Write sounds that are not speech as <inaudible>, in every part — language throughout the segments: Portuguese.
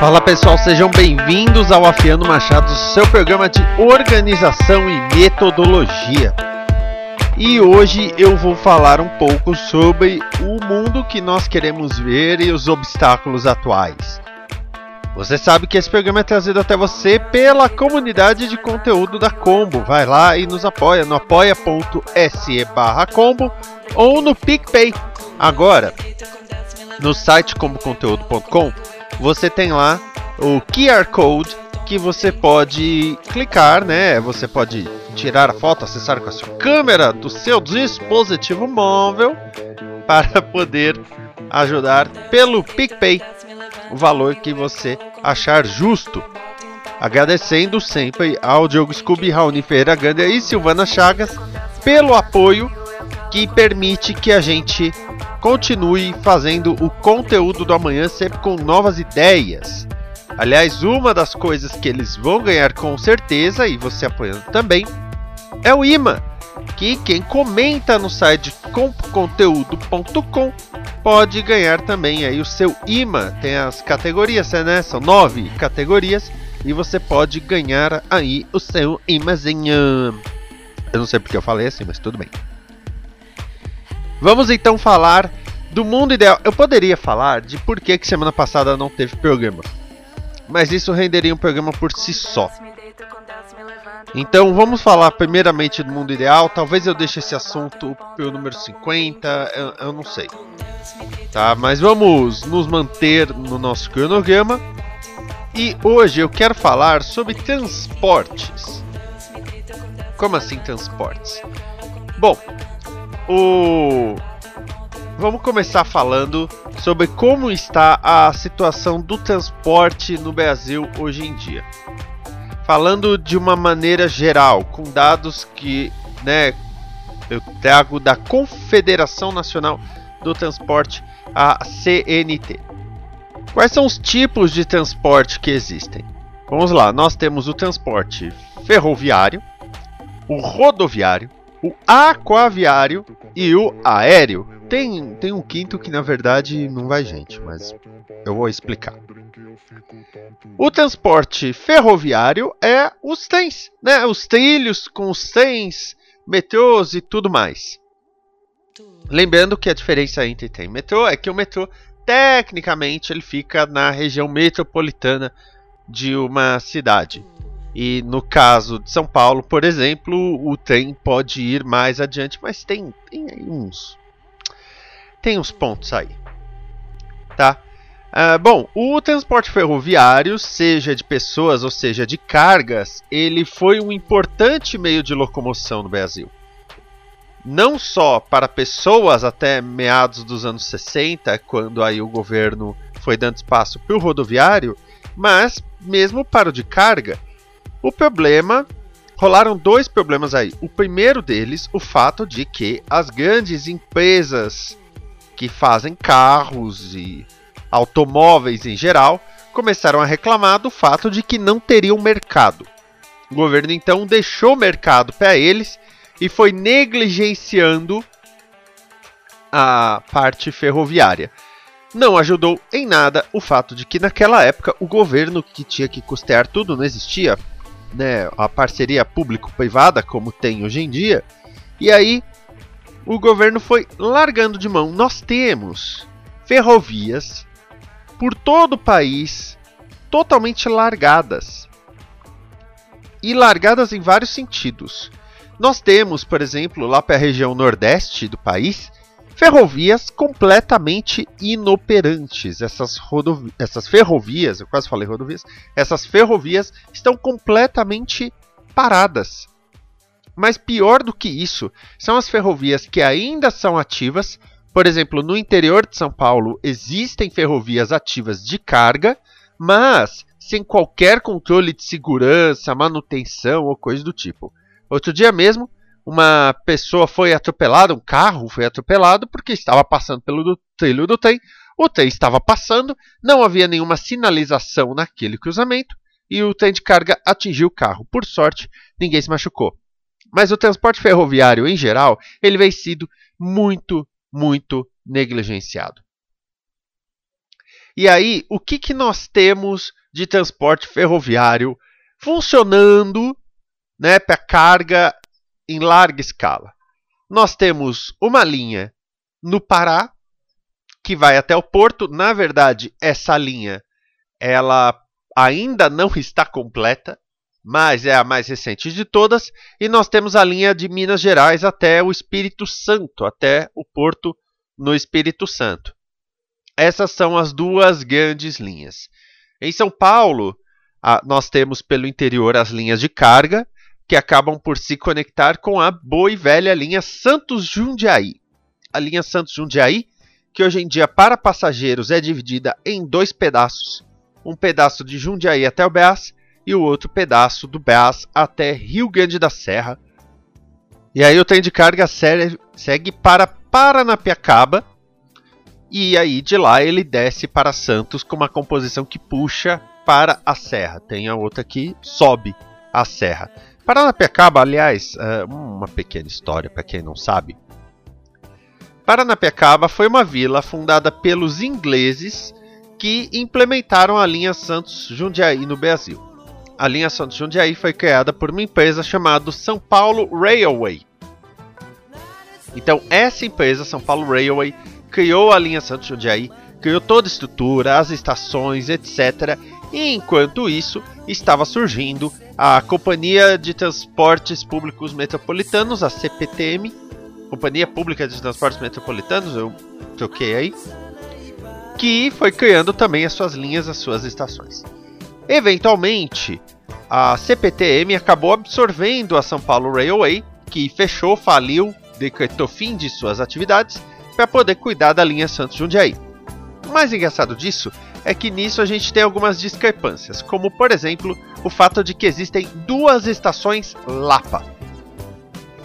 Fala pessoal, sejam bem-vindos ao Afiando Machado, seu programa de organização e metodologia. E hoje eu vou falar um pouco sobre o mundo que nós queremos ver e os obstáculos atuais. Você sabe que esse programa é trazido até você pela comunidade de conteúdo da Combo. Vai lá e nos apoia no apoia.se barra combo ou no PicPay. Agora, no site comboconteúdo.com você tem lá o QR Code que você pode clicar, né? Você pode tirar a foto, acessar com a sua câmera do seu dispositivo móvel <laughs> para poder ajudar pelo PicPay o valor que você achar justo. Agradecendo sempre ao Diogo Scooby, Raoni Ferreira Ganda e Silvana Chagas pelo apoio que permite que a gente continue fazendo o conteúdo do amanhã sempre com novas ideias. Aliás, uma das coisas que eles vão ganhar com certeza, e você apoiando também, é o imã, que quem comenta no site conteúdo.com pode ganhar também aí o seu imã. Tem as categorias, né? São nove categorias e você pode ganhar aí o seu imãzinho. Eu não sei porque eu falei assim, mas tudo bem. Vamos então falar do mundo ideal. Eu poderia falar de por que, que semana passada não teve programa, mas isso renderia um programa por si só. Então vamos falar primeiramente do mundo ideal. Talvez eu deixe esse assunto pelo número 50, eu, eu não sei. Tá, mas vamos nos manter no nosso cronograma. E hoje eu quero falar sobre transportes. Como assim transportes? Bom, o Vamos começar falando sobre como está a situação do transporte no Brasil hoje em dia. Falando de uma maneira geral, com dados que, né, eu trago da Confederação Nacional do Transporte, a CNT. Quais são os tipos de transporte que existem? Vamos lá, nós temos o transporte ferroviário, o rodoviário, o aquaviário e o aéreo. Tem, tem um quinto que na verdade não vai gente, mas eu vou explicar. O transporte ferroviário é os trens, né? Os trilhos com os trens, metrôs e tudo mais. Lembrando que a diferença entre trem e metrô é que o metrô, tecnicamente, ele fica na região metropolitana de uma cidade. E no caso de São Paulo, por exemplo, o trem pode ir mais adiante, mas tem, tem uns. Tem uns pontos aí. Tá? Uh, bom, o transporte ferroviário, seja de pessoas ou seja de cargas, ele foi um importante meio de locomoção no Brasil. Não só para pessoas até meados dos anos 60, quando aí o governo foi dando espaço para o rodoviário, mas mesmo para o de carga o problema. Rolaram dois problemas aí. O primeiro deles, o fato de que as grandes empresas que fazem carros e automóveis em geral começaram a reclamar do fato de que não teriam mercado. O governo então deixou o mercado para eles e foi negligenciando a parte ferroviária. Não ajudou em nada o fato de que naquela época o governo que tinha que custear tudo não existia né, a parceria público-privada, como tem hoje em dia, e aí o governo foi largando de mão. Nós temos ferrovias por todo o país totalmente largadas. E largadas em vários sentidos. Nós temos, por exemplo, lá para a região nordeste do país, ferrovias completamente inoperantes. Essas, rodovi essas ferrovias, eu quase falei rodovias, essas ferrovias estão completamente paradas. Mas pior do que isso, são as ferrovias que ainda são ativas. Por exemplo, no interior de São Paulo existem ferrovias ativas de carga, mas sem qualquer controle de segurança, manutenção ou coisa do tipo. Outro dia mesmo, uma pessoa foi atropelada, um carro foi atropelado porque estava passando pelo do, trilho do trem. O trem estava passando, não havia nenhuma sinalização naquele cruzamento e o trem de carga atingiu o carro. Por sorte, ninguém se machucou. Mas o transporte ferroviário em geral, ele vem sido muito, muito negligenciado. E aí, o que, que nós temos de transporte ferroviário funcionando né, para carga em larga escala. Nós temos uma linha no Pará que vai até o porto. Na verdade, essa linha ela ainda não está completa, mas é a mais recente de todas. E nós temos a linha de Minas Gerais até o Espírito Santo, até o porto no Espírito Santo. Essas são as duas grandes linhas. Em São Paulo, nós temos pelo interior as linhas de carga que acabam por se conectar com a boa e velha linha Santos Jundiaí. A linha Santos Jundiaí, que hoje em dia para passageiros é dividida em dois pedaços: um pedaço de Jundiaí até o Beas e o outro pedaço do Beas até Rio Grande da Serra. E aí o trem de carga segue para Paranapiacaba e aí de lá ele desce para Santos com uma composição que puxa para a serra. Tem a outra que sobe a serra. Paranapiacaba, aliás, é uma pequena história para quem não sabe. Paranapiacaba foi uma vila fundada pelos ingleses que implementaram a linha Santos Jundiaí no Brasil. A linha Santos Jundiaí foi criada por uma empresa chamada São Paulo Railway. Então, essa empresa, São Paulo Railway, criou a linha Santos Jundiaí, criou toda a estrutura, as estações, etc. E enquanto isso, estava surgindo a Companhia de Transportes Públicos Metropolitanos, a CPTM, Companhia Pública de Transportes Metropolitanos, eu troquei aí, que foi criando também as suas linhas, as suas estações. Eventualmente, a CPTM acabou absorvendo a São Paulo Railway, que fechou, faliu, decretou fim de suas atividades para poder cuidar da linha Santos Jundiaí. O mais engraçado disso é que nisso a gente tem algumas discrepâncias, como por exemplo o fato de que existem duas estações Lapa.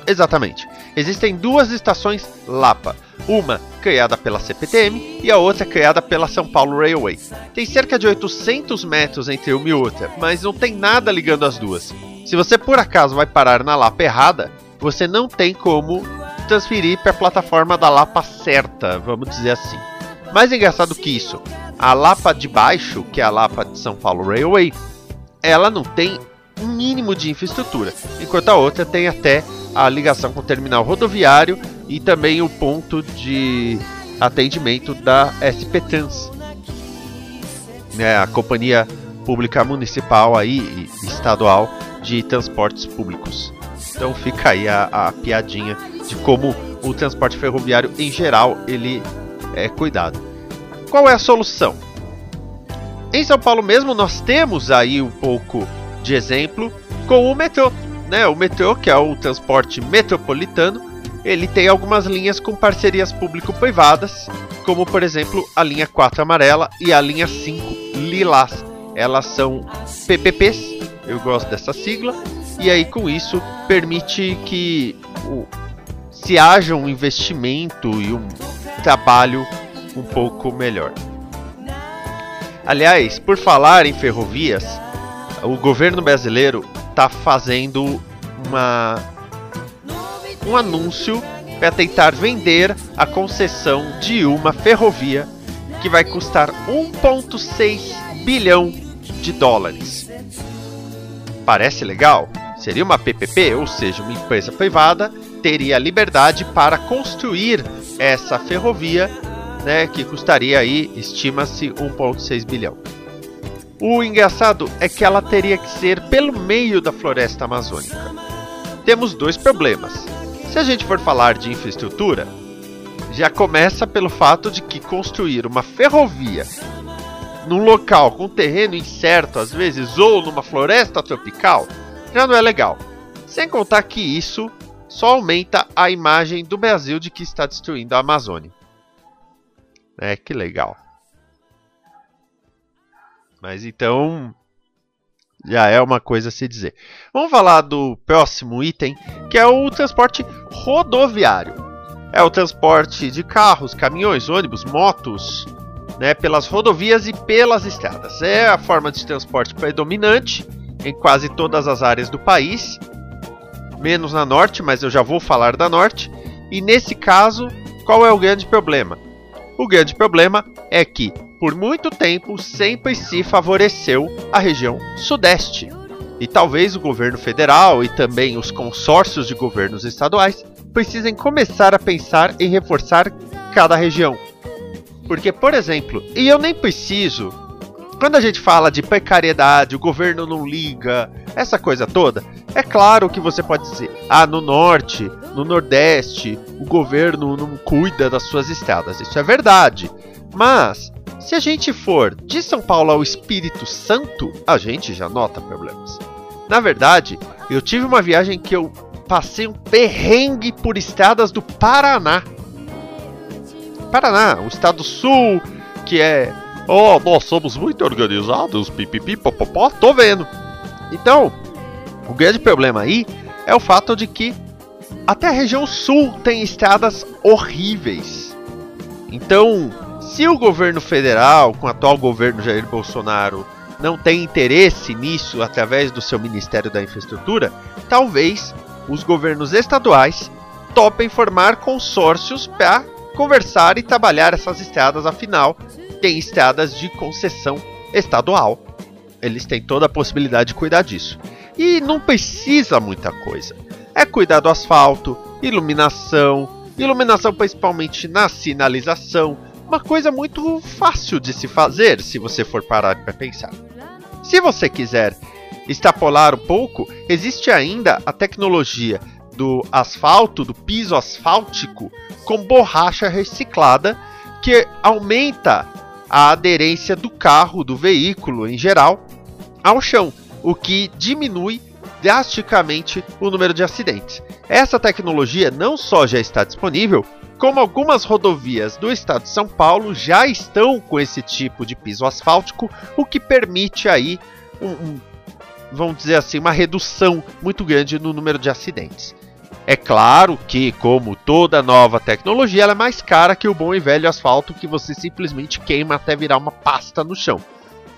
Exatamente, existem duas estações Lapa, uma criada pela CPTM e a outra criada pela São Paulo Railway. Tem cerca de 800 metros entre uma e outra, mas não tem nada ligando as duas. Se você por acaso vai parar na Lapa errada, você não tem como transferir para a plataforma da Lapa certa, vamos dizer assim. Mais engraçado que isso, a Lapa de baixo, que é a Lapa de São Paulo Railway, ela não tem mínimo de infraestrutura, enquanto a outra tem até a ligação com o terminal rodoviário e também o ponto de atendimento da SP Trans, né, a companhia pública municipal aí estadual de transportes públicos. Então fica aí a, a piadinha de como o transporte ferroviário em geral ele é cuidado. Qual é a solução? Em São Paulo mesmo nós temos aí um pouco de exemplo com o metrô, né? O metrô, que é o transporte metropolitano, ele tem algumas linhas com parcerias público-privadas, como por exemplo a linha 4 amarela e a linha 5 lilás. Elas são PPPs, eu gosto dessa sigla, e aí com isso permite que o, se haja um investimento e um trabalho um pouco melhor. Aliás, por falar em ferrovias, o governo brasileiro está fazendo uma, um anúncio para tentar vender a concessão de uma ferrovia que vai custar 1,6 bilhão de dólares. Parece legal? Seria uma PPP, ou seja, uma empresa privada teria liberdade para construir essa ferrovia né, que custaria aí, estima-se, 1,6 bilhão. O engraçado é que ela teria que ser pelo meio da floresta amazônica. Temos dois problemas. Se a gente for falar de infraestrutura, já começa pelo fato de que construir uma ferrovia num local com terreno incerto, às vezes, ou numa floresta tropical, já não é legal. Sem contar que isso só aumenta a imagem do Brasil de que está destruindo a Amazônia. É, que legal. Mas então, Já é uma coisa a se dizer. Vamos falar do próximo item, que é o transporte rodoviário. É o transporte de carros, caminhões, ônibus, motos, né, pelas rodovias e pelas estradas. É a forma de transporte predominante em quase todas as áreas do país, menos na norte, mas eu já vou falar da norte. E nesse caso, qual é o grande problema? O grande problema é que, por muito tempo, sempre se favoreceu a região sudeste. E talvez o governo federal e também os consórcios de governos estaduais precisem começar a pensar em reforçar cada região. Porque, por exemplo, e eu nem preciso, quando a gente fala de precariedade, o governo não liga, essa coisa toda, é claro que você pode dizer, ah, no norte, no nordeste, o governo não cuida das suas estradas. Isso é verdade. Mas, se a gente for de São Paulo ao Espírito Santo, a gente já nota problemas. Na verdade, eu tive uma viagem que eu passei um perrengue por estradas do Paraná. Paraná, o estado sul, que é. Oh, nós somos muito organizados, pipipi, popopó, tô vendo. Então, o grande problema aí é o fato de que até a região sul tem estradas horríveis. Então, se o governo federal, com o atual governo Jair Bolsonaro, não tem interesse nisso através do seu Ministério da Infraestrutura, talvez os governos estaduais topem formar consórcios para conversar e trabalhar essas estradas, afinal, tem estradas de concessão estadual. Eles têm toda a possibilidade de cuidar disso. E não precisa muita coisa. É cuidar do asfalto, iluminação, iluminação principalmente na sinalização, uma coisa muito fácil de se fazer se você for parar para pensar. Se você quiser extrapolar um pouco, existe ainda a tecnologia do asfalto, do piso asfáltico, com borracha reciclada, que aumenta a aderência do carro, do veículo em geral, ao chão, o que diminui drasticamente o número de acidentes. Essa tecnologia não só já está disponível, como algumas rodovias do estado de São Paulo já estão com esse tipo de piso asfáltico, o que permite aí um, um vamos dizer assim, uma redução muito grande no número de acidentes. É claro que, como toda nova tecnologia, ela é mais cara que o bom e velho asfalto que você simplesmente queima até virar uma pasta no chão.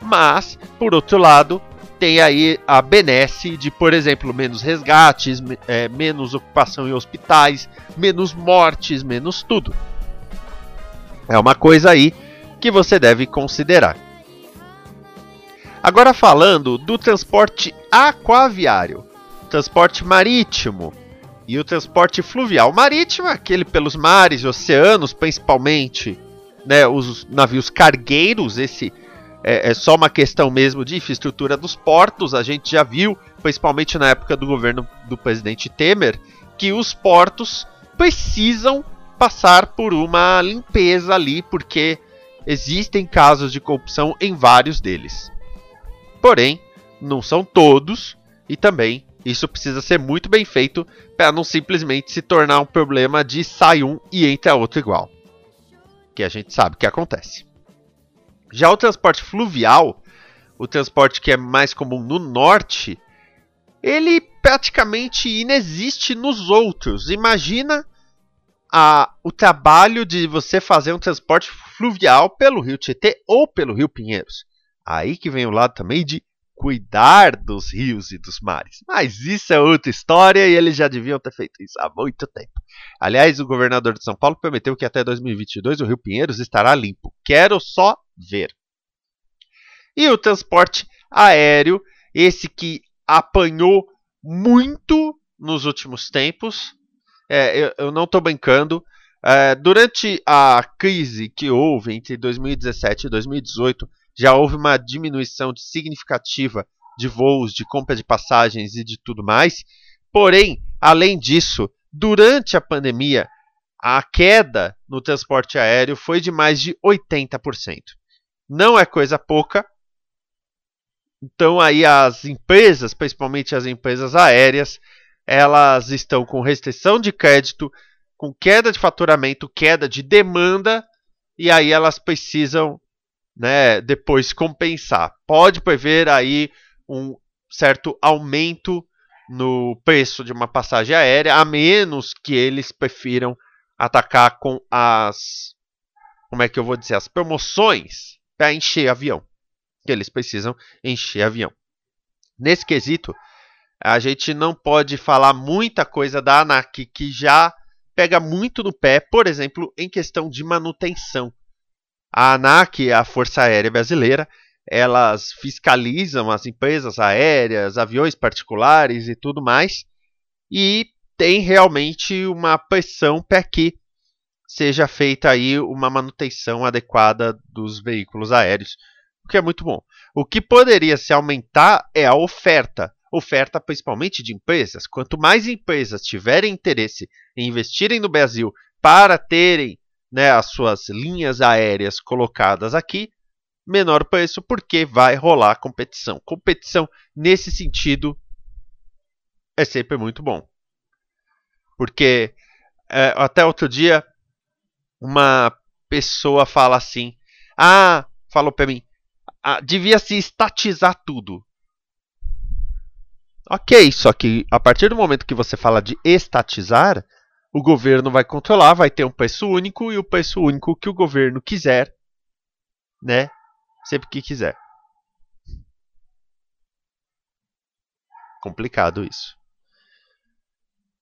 Mas, por outro lado, tem aí a benesse de, por exemplo, menos resgates, é, menos ocupação em hospitais, menos mortes, menos tudo. É uma coisa aí que você deve considerar. Agora falando do transporte aquaviário, transporte marítimo e o transporte fluvial. Marítimo é aquele pelos mares e oceanos, principalmente, né, os navios cargueiros, esse é, é, só uma questão mesmo de infraestrutura dos portos. A gente já viu, principalmente na época do governo do presidente Temer, que os portos precisam passar por uma limpeza ali, porque existem casos de corrupção em vários deles. Porém, não são todos, e também isso precisa ser muito bem feito para não simplesmente se tornar um problema de sai um e entra outro igual. Que a gente sabe que acontece. Já o transporte fluvial, o transporte que é mais comum no norte, ele praticamente inexiste nos outros. Imagina a, o trabalho de você fazer um transporte fluvial pelo Rio Tietê ou pelo Rio Pinheiros. Aí que vem o lado também de cuidar dos rios e dos mares. Mas isso é outra história e eles já deviam ter feito isso há muito tempo. Aliás, o governador de São Paulo prometeu que até 2022 o Rio Pinheiros estará limpo. Quero só ver. E o transporte aéreo, esse que apanhou muito nos últimos tempos. É, eu, eu, não estou brincando. É, durante a crise que houve entre 2017 e 2018, já houve uma diminuição significativa de voos, de compra de passagens e de tudo mais. Porém, além disso, durante a pandemia, a queda no transporte aéreo foi de mais de 80%. Não é coisa pouca. Então aí as empresas, principalmente as empresas aéreas, elas estão com restrição de crédito, com queda de faturamento, queda de demanda, e aí elas precisam né, depois compensar. Pode prever aí um certo aumento no preço de uma passagem aérea, a menos que eles prefiram atacar com as como é que eu vou dizer, as promoções para encher avião. Eles precisam encher avião. Nesse quesito, a gente não pode falar muita coisa da ANAC que já pega muito no pé, por exemplo, em questão de manutenção. A ANAC, a Força Aérea Brasileira, elas fiscalizam as empresas aéreas, aviões particulares e tudo mais, e tem realmente uma pressão para que seja feita aí uma manutenção adequada dos veículos aéreos, o que é muito bom. O que poderia se aumentar é a oferta, oferta principalmente de empresas. Quanto mais empresas tiverem interesse em investirem no Brasil para terem né, as suas linhas aéreas colocadas aqui, menor preço, porque vai rolar competição. Competição nesse sentido é sempre muito bom. Porque é, até outro dia uma pessoa fala assim: Ah, falou para mim, ah, devia se estatizar tudo. Ok, só que a partir do momento que você fala de estatizar, o governo vai controlar, vai ter um preço único e o preço único que o governo quiser, né? Sempre que quiser. Complicado isso.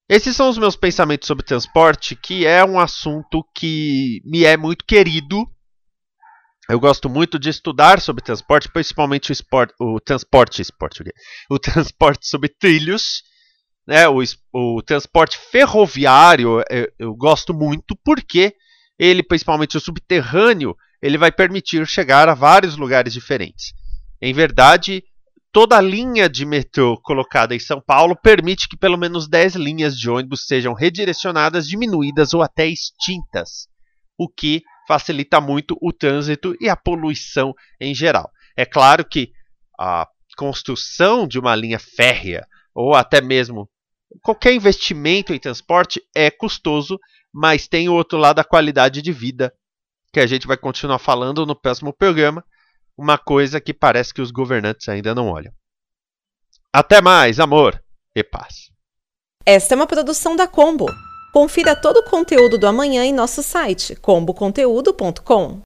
Esses são os meus pensamentos sobre transporte, que é um assunto que me é muito querido. Eu gosto muito de estudar sobre transporte, principalmente o, esport, o transporte, esporte, o transporte sobre trilhos, né? O, o transporte ferroviário eu, eu gosto muito porque ele, principalmente o subterrâneo, ele vai permitir chegar a vários lugares diferentes. Em verdade, toda a linha de metrô colocada em São Paulo permite que pelo menos 10 linhas de ônibus sejam redirecionadas, diminuídas ou até extintas, o que facilita muito o trânsito e a poluição em geral. É claro que a construção de uma linha férrea ou até mesmo qualquer investimento em transporte é custoso, mas tem o outro lado a qualidade de vida, que a gente vai continuar falando no próximo programa uma coisa que parece que os governantes ainda não olham. Até mais, amor e paz. Esta é uma produção da Combo. Confira todo o conteúdo do amanhã em nosso site comboconteúdo.com.